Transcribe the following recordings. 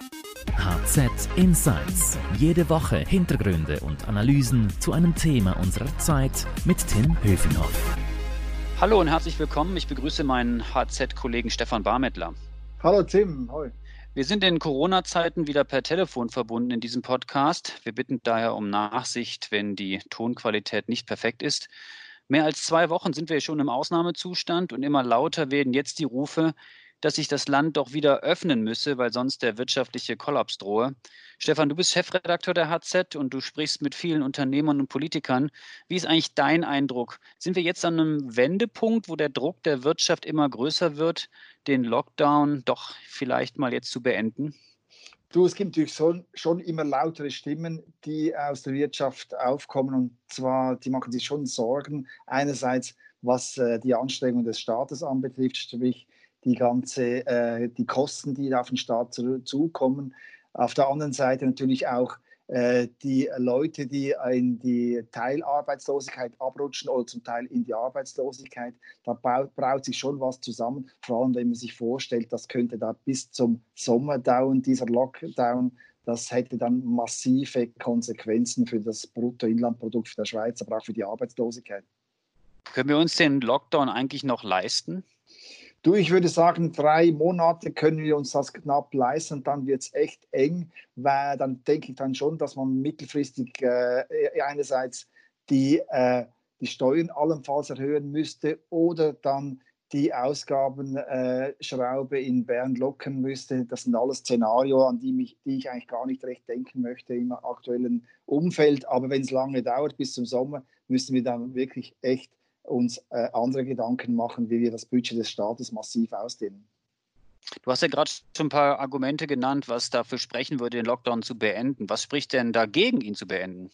HZ Insights. Jede Woche Hintergründe und Analysen zu einem Thema unserer Zeit mit Tim Höfinghoff. Hallo und herzlich willkommen. Ich begrüße meinen HZ-Kollegen Stefan Barmettler. Hallo Tim, hoi. Wir sind in Corona-Zeiten wieder per Telefon verbunden in diesem Podcast. Wir bitten daher um Nachsicht, wenn die Tonqualität nicht perfekt ist. Mehr als zwei Wochen sind wir schon im Ausnahmezustand und immer lauter werden jetzt die Rufe, dass sich das Land doch wieder öffnen müsse, weil sonst der wirtschaftliche Kollaps drohe. Stefan, du bist Chefredakteur der HZ und du sprichst mit vielen Unternehmern und Politikern. Wie ist eigentlich dein Eindruck? Sind wir jetzt an einem Wendepunkt, wo der Druck der Wirtschaft immer größer wird, den Lockdown doch vielleicht mal jetzt zu beenden? Du, es gibt natürlich schon, immer lautere Stimmen, die aus der Wirtschaft aufkommen und zwar, die machen sich schon Sorgen. Einerseits, was äh, die Anstrengung des Staates anbetrifft, sprich die ganze, äh, die Kosten, die auf den Staat zukommen. Auf der anderen Seite natürlich auch äh, die Leute, die in die Teilarbeitslosigkeit abrutschen oder zum Teil in die Arbeitslosigkeit. Da braut sich schon was zusammen, vor allem wenn man sich vorstellt, das könnte da bis zum Sommer dauern, dieser Lockdown. Das hätte dann massive Konsequenzen für das Bruttoinlandprodukt der Schweiz, aber auch für die Arbeitslosigkeit. Können wir uns den Lockdown eigentlich noch leisten? Du, ich würde sagen, drei Monate können wir uns das knapp leisten, dann wird es echt eng, weil dann denke ich dann schon, dass man mittelfristig äh, einerseits die, äh, die Steuern allenfalls erhöhen müsste oder dann die Ausgabenschraube äh, in Bern locken müsste. Das sind alles Szenarien, an die, mich, die ich eigentlich gar nicht recht denken möchte im aktuellen Umfeld. Aber wenn es lange dauert bis zum Sommer, müssen wir dann wirklich echt uns äh, andere Gedanken machen, wie wir das Budget des Staates massiv ausdehnen. Du hast ja gerade schon ein paar Argumente genannt, was dafür sprechen würde, den Lockdown zu beenden. Was spricht denn dagegen, ihn zu beenden?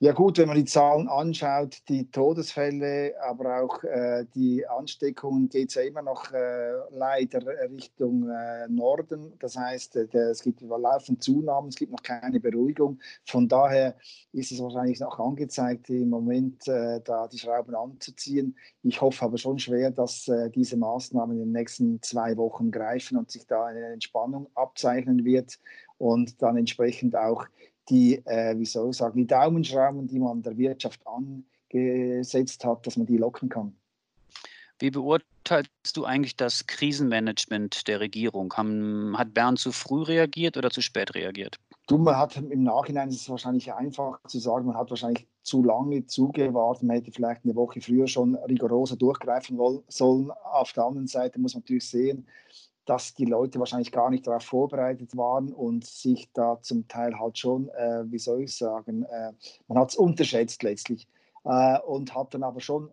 Ja gut, wenn man die Zahlen anschaut, die Todesfälle, aber auch äh, die Ansteckungen, geht es ja immer noch äh, leider Richtung äh, Norden. Das heißt, äh, es gibt laufend Zunahmen, es gibt noch keine Beruhigung. Von daher ist es wahrscheinlich noch angezeigt, im Moment äh, da die Schrauben anzuziehen. Ich hoffe aber schon schwer, dass äh, diese Maßnahmen in den nächsten zwei Wochen greifen und sich da eine Entspannung abzeichnen wird und dann entsprechend auch die, äh, wie soll ich sagen, die Daumenschrauben, die man der Wirtschaft angesetzt hat, dass man die locken kann. Wie beurteilst du eigentlich das Krisenmanagement der Regierung? Haben, hat Bern zu früh reagiert oder zu spät reagiert? Du, man hat im Nachhinein ist es wahrscheinlich einfach zu sagen, man hat wahrscheinlich zu lange zugewartet, man hätte vielleicht eine Woche früher schon rigoroser durchgreifen wollen, sollen. Auf der anderen Seite muss man natürlich sehen, dass die Leute wahrscheinlich gar nicht darauf vorbereitet waren und sich da zum Teil halt schon, äh, wie soll ich sagen, äh, man hat es unterschätzt letztlich äh, und hat dann aber schon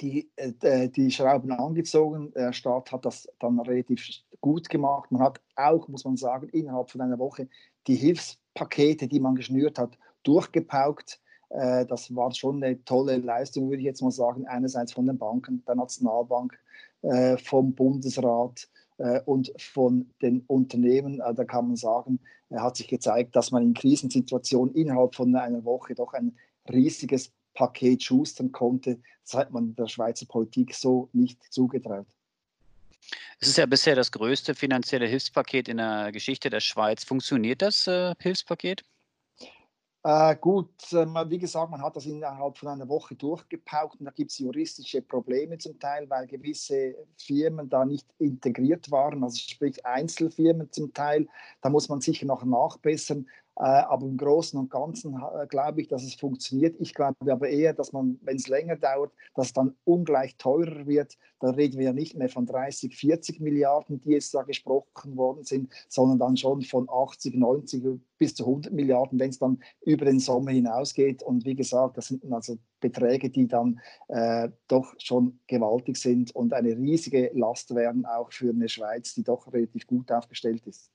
die, äh, die Schrauben angezogen. Der Staat hat das dann relativ gut gemacht. Man hat auch, muss man sagen, innerhalb von einer Woche die Hilfspakete, die man geschnürt hat, durchgepaukt. Äh, das war schon eine tolle Leistung, würde ich jetzt mal sagen. Einerseits von den Banken, der Nationalbank, äh, vom Bundesrat, äh, und von den Unternehmen. Äh, da kann man sagen, hat sich gezeigt, dass man in Krisensituationen innerhalb von einer Woche doch ein riesiges Paket schustern konnte. Das hat man der Schweizer Politik so nicht zugetraut. Es ist ja bisher das größte finanzielle Hilfspaket in der Geschichte der Schweiz. Funktioniert das äh, Hilfspaket? Äh, gut, äh, wie gesagt, man hat das innerhalb von einer Woche durchgepaukt und da gibt es juristische Probleme zum Teil, weil gewisse Firmen da nicht integriert waren, also sprich Einzelfirmen zum Teil. Da muss man sicher noch nachbessern. Äh, aber im Großen und Ganzen äh, glaube ich, dass es funktioniert. Ich glaube aber eher, dass man, wenn es länger dauert, dass dann ungleich teurer wird. Da reden wir ja nicht mehr von 30, 40 Milliarden, die jetzt da gesprochen worden sind, sondern dann schon von 80, 90 bis zu 100 Milliarden, wenn es dann über den Sommer hinausgeht. Und wie gesagt, das sind also Beträge, die dann äh, doch schon gewaltig sind und eine riesige Last werden, auch für eine Schweiz, die doch relativ gut aufgestellt ist.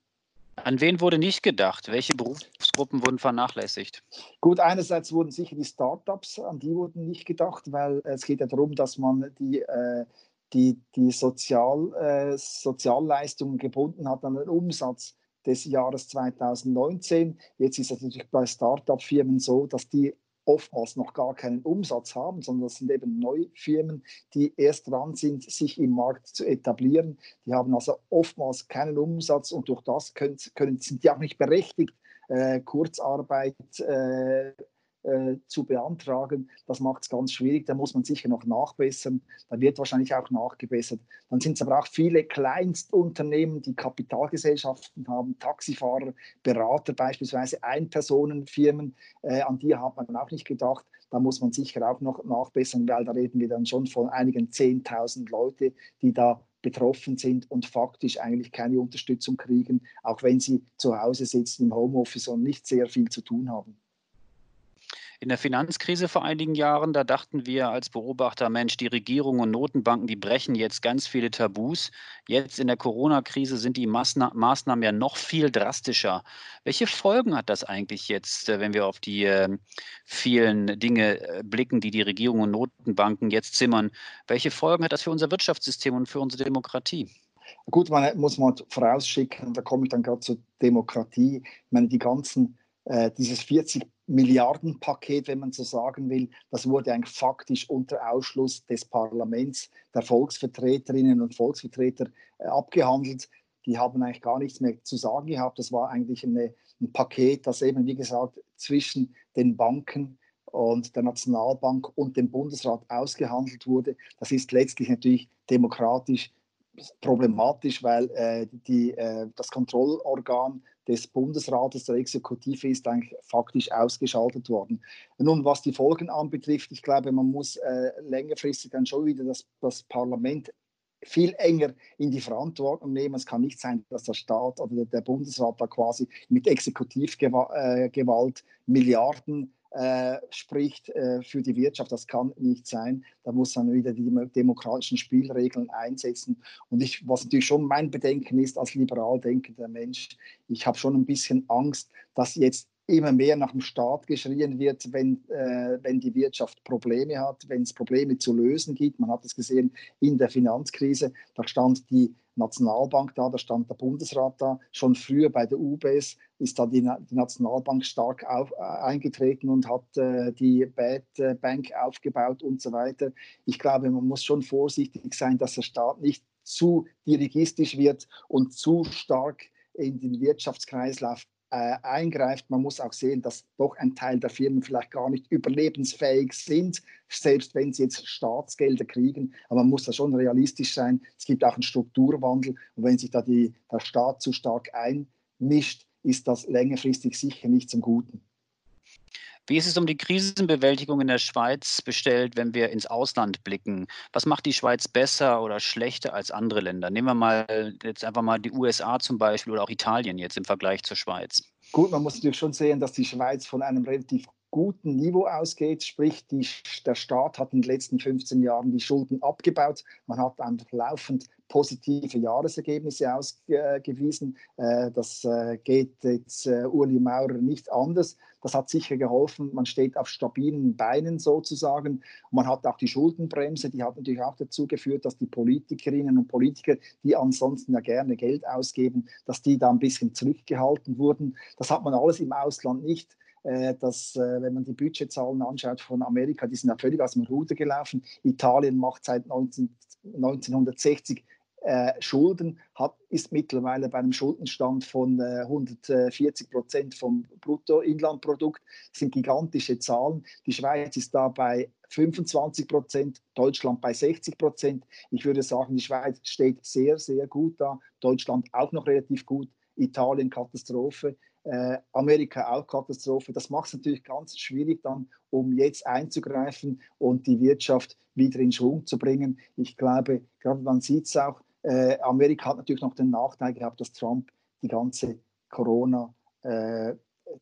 An wen wurde nicht gedacht? Welche Berufsgruppen wurden vernachlässigt? Gut, einerseits wurden sicher die Startups, an die wurden nicht gedacht, weil es geht ja darum, dass man die, äh, die, die Sozial, äh, Sozialleistungen gebunden hat an den Umsatz des Jahres 2019. Jetzt ist es natürlich bei Startup-Firmen so, dass die oftmals noch gar keinen Umsatz haben, sondern das sind eben Neufirmen, die erst dran sind, sich im Markt zu etablieren. Die haben also oftmals keinen Umsatz und durch das können, können, sind die auch nicht berechtigt, äh, Kurzarbeit äh, äh, zu beantragen. Das macht es ganz schwierig. Da muss man sicher noch nachbessern. Da wird wahrscheinlich auch nachgebessert. Dann sind es aber auch viele Kleinstunternehmen, die Kapitalgesellschaften haben, Taxifahrer, Berater beispielsweise, Einpersonenfirmen. Äh, an die hat man auch nicht gedacht. Da muss man sicher auch noch nachbessern, weil da reden wir dann schon von einigen 10.000 Leute, die da betroffen sind und faktisch eigentlich keine Unterstützung kriegen, auch wenn sie zu Hause sitzen im Homeoffice und nicht sehr viel zu tun haben. In der Finanzkrise vor einigen Jahren, da dachten wir als Beobachter, Mensch, die Regierung und Notenbanken, die brechen jetzt ganz viele Tabus. Jetzt in der Corona-Krise sind die Maßnahmen ja noch viel drastischer. Welche Folgen hat das eigentlich jetzt, äh, wenn wir auf die ähm, vielen Dinge äh, blicken, die die Regierung und Notenbanken jetzt zimmern? Welche Folgen hat das für unser Wirtschaftssystem und für unsere Demokratie? Gut, man muss mal vorausschicken, da komme ich dann gerade zur Demokratie. Ich meine, die ganzen, äh, dieses 40 Milliardenpaket, wenn man so sagen will, das wurde eigentlich faktisch unter Ausschluss des Parlaments, der Volksvertreterinnen und Volksvertreter äh, abgehandelt. Die haben eigentlich gar nichts mehr zu sagen gehabt. Das war eigentlich eine, ein Paket, das eben, wie gesagt, zwischen den Banken und der Nationalbank und dem Bundesrat ausgehandelt wurde. Das ist letztlich natürlich demokratisch problematisch, weil äh, die, äh, das Kontrollorgan des Bundesrates, der Exekutive, ist eigentlich faktisch ausgeschaltet worden. Nun, was die Folgen anbetrifft, ich glaube, man muss äh, längerfristig dann schon wieder das, das Parlament viel enger in die Verantwortung nehmen. Es kann nicht sein, dass der Staat oder der Bundesrat da quasi mit Exekutivgewalt äh, Milliarden äh, spricht äh, für die Wirtschaft. Das kann nicht sein. Da muss man wieder die demokratischen Spielregeln einsetzen. Und ich, was natürlich schon mein Bedenken ist als liberal denkender Mensch, ich habe schon ein bisschen Angst, dass jetzt immer mehr nach dem Staat geschrien wird, wenn, äh, wenn die Wirtschaft Probleme hat, wenn es Probleme zu lösen gibt. Man hat es gesehen in der Finanzkrise, da stand die Nationalbank da, da stand der Bundesrat da. Schon früher bei der UBS ist da die, die Nationalbank stark auf, äh, eingetreten und hat äh, die Bad äh, Bank aufgebaut und so weiter. Ich glaube, man muss schon vorsichtig sein, dass der Staat nicht zu dirigistisch wird und zu stark in den Wirtschaftskreislauf äh, eingreift. Man muss auch sehen, dass doch ein Teil der Firmen vielleicht gar nicht überlebensfähig sind, selbst wenn sie jetzt Staatsgelder kriegen. Aber man muss da schon realistisch sein. Es gibt auch einen Strukturwandel und wenn sich da die, der Staat zu stark einmischt, ist das längerfristig sicher nicht zum Guten. Wie ist es um die Krisenbewältigung in der Schweiz bestellt, wenn wir ins Ausland blicken? Was macht die Schweiz besser oder schlechter als andere Länder? Nehmen wir mal jetzt einfach mal die USA zum Beispiel oder auch Italien jetzt im Vergleich zur Schweiz. Gut, man muss natürlich schon sehen, dass die Schweiz von einem relativ guten Niveau ausgeht, sprich die, der Staat hat in den letzten 15 Jahren die Schulden abgebaut, man hat einfach laufend positive Jahresergebnisse ausgewiesen. Äh, das äh, geht jetzt äh, Uli Maurer nicht anders. Das hat sicher geholfen. Man steht auf stabilen Beinen sozusagen. Man hat auch die Schuldenbremse, die hat natürlich auch dazu geführt, dass die Politikerinnen und Politiker, die ansonsten ja gerne Geld ausgeben, dass die da ein bisschen zurückgehalten wurden. Das hat man alles im Ausland nicht dass, wenn man die Budgetzahlen anschaut von Amerika, die sind ja völlig aus dem Ruder gelaufen. Italien macht seit 19, 1960 äh, Schulden hat, ist mittlerweile bei einem Schuldenstand von äh, 140 Prozent vom Bruttoinlandprodukt. Das sind gigantische Zahlen. Die Schweiz ist da bei 25 Prozent, Deutschland bei 60 Prozent. Ich würde sagen, die Schweiz steht sehr, sehr gut da. Deutschland auch noch relativ gut. Italien Katastrophe. Äh, Amerika auch Katastrophe. Das macht es natürlich ganz schwierig dann, um jetzt einzugreifen und die Wirtschaft wieder in Schwung zu bringen. Ich glaube, gerade man sieht es auch, äh, Amerika hat natürlich noch den Nachteil gehabt, dass Trump die ganze Corona, äh,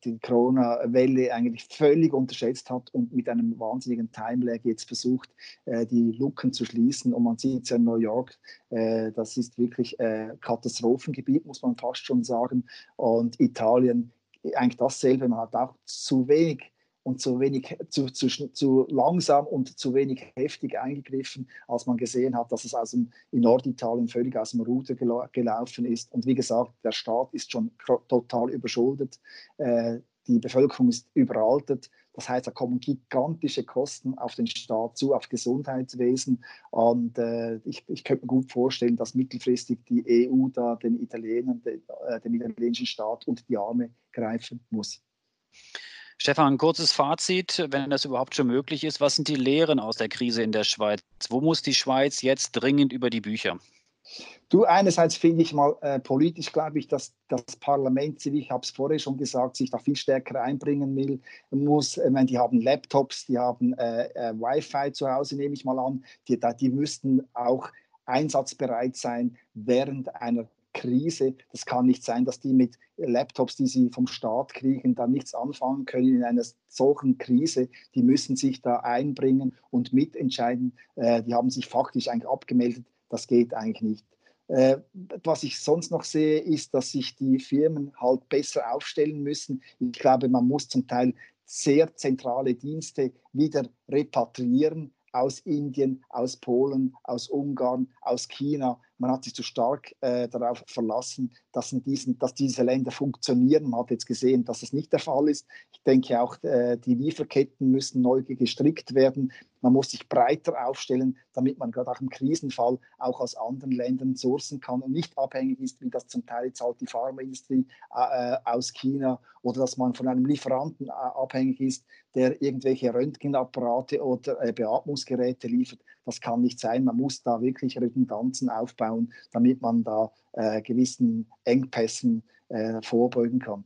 die Corona-Welle eigentlich völlig unterschätzt hat und mit einem wahnsinnigen Timelag jetzt versucht, äh, die Lücken zu schließen. Und man sieht es ja in New York, äh, das ist wirklich äh, Katastrophengebiet, muss man fast schon sagen. Und Italien eigentlich dasselbe, man hat auch zu wenig und zu wenig, zu, zu, zu langsam und zu wenig heftig eingegriffen, als man gesehen hat, dass es aus dem, in Norditalien völlig aus dem Ruder gelaufen ist. Und wie gesagt, der Staat ist schon total überschuldet. Äh, die Bevölkerung ist überaltet. Das heißt, da kommen gigantische Kosten auf den Staat zu, auf Gesundheitswesen. Und äh, ich, ich könnte mir gut vorstellen, dass mittelfristig die EU da den Italienern, den, äh, dem italienischen Staat unter die Arme greifen muss. Stefan, kurzes Fazit, wenn das überhaupt schon möglich ist. Was sind die Lehren aus der Krise in der Schweiz? Wo muss die Schweiz jetzt dringend über die Bücher? Du, einerseits finde ich mal äh, politisch, glaube ich, dass das Parlament, ich habe es vorher schon gesagt, sich da viel stärker einbringen will, muss. Ich meine, die haben Laptops, die haben äh, äh, Wi-Fi zu Hause, nehme ich mal an. Die, die müssten auch einsatzbereit sein während einer Krise. Das kann nicht sein, dass die mit Laptops, die sie vom Staat kriegen, da nichts anfangen können in einer solchen Krise. Die müssen sich da einbringen und mitentscheiden. Äh, die haben sich faktisch eigentlich abgemeldet. Das geht eigentlich nicht. Äh, was ich sonst noch sehe, ist, dass sich die Firmen halt besser aufstellen müssen. Ich glaube, man muss zum Teil sehr zentrale Dienste wieder repatriieren aus Indien, aus Polen, aus Ungarn, aus China. Man hat sich zu stark äh, darauf verlassen, dass, diesen, dass, diese Länder funktionieren. Man hat jetzt gesehen, dass es nicht der Fall ist. Ich denke auch, äh, die Lieferketten müssen neu gestrickt werden. Man muss sich breiter aufstellen, damit man gerade auch im Krisenfall auch aus anderen Ländern sourcen kann und nicht abhängig ist, wie das zum Teil jetzt halt die Pharmaindustrie äh, aus China oder dass man von einem Lieferanten äh, abhängig ist, der irgendwelche Röntgenapparate oder äh, Beatmungsgeräte liefert. Das kann nicht sein. Man muss da wirklich Redundanzen aufbauen, damit man da äh, gewissen Engpässen äh, vorbeugen kann.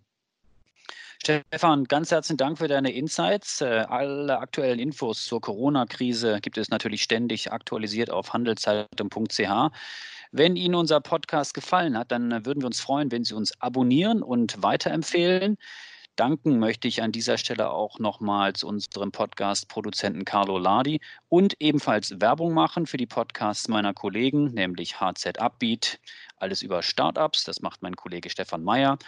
Stefan, ganz herzlichen Dank für deine Insights. Äh, alle aktuellen Infos zur Corona-Krise gibt es natürlich ständig aktualisiert auf handelszeitung.ch. Wenn Ihnen unser Podcast gefallen hat, dann würden wir uns freuen, wenn Sie uns abonnieren und weiterempfehlen. Danken möchte ich an dieser Stelle auch nochmals unserem Podcast-Produzenten Carlo Ladi und ebenfalls Werbung machen für die Podcasts meiner Kollegen, nämlich HZ Upbeat, alles über Startups, das macht mein Kollege Stefan Meyer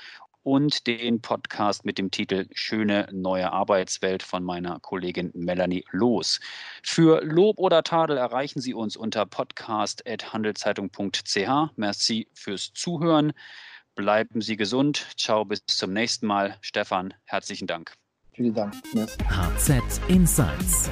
und den Podcast mit dem Titel Schöne neue Arbeitswelt von meiner Kollegin Melanie Loos. Für Lob oder Tadel erreichen Sie uns unter podcast.handelszeitung.ch. Merci fürs Zuhören. Bleiben Sie gesund. Ciao, bis zum nächsten Mal. Stefan, herzlichen Dank. Vielen Dank. HZ Insights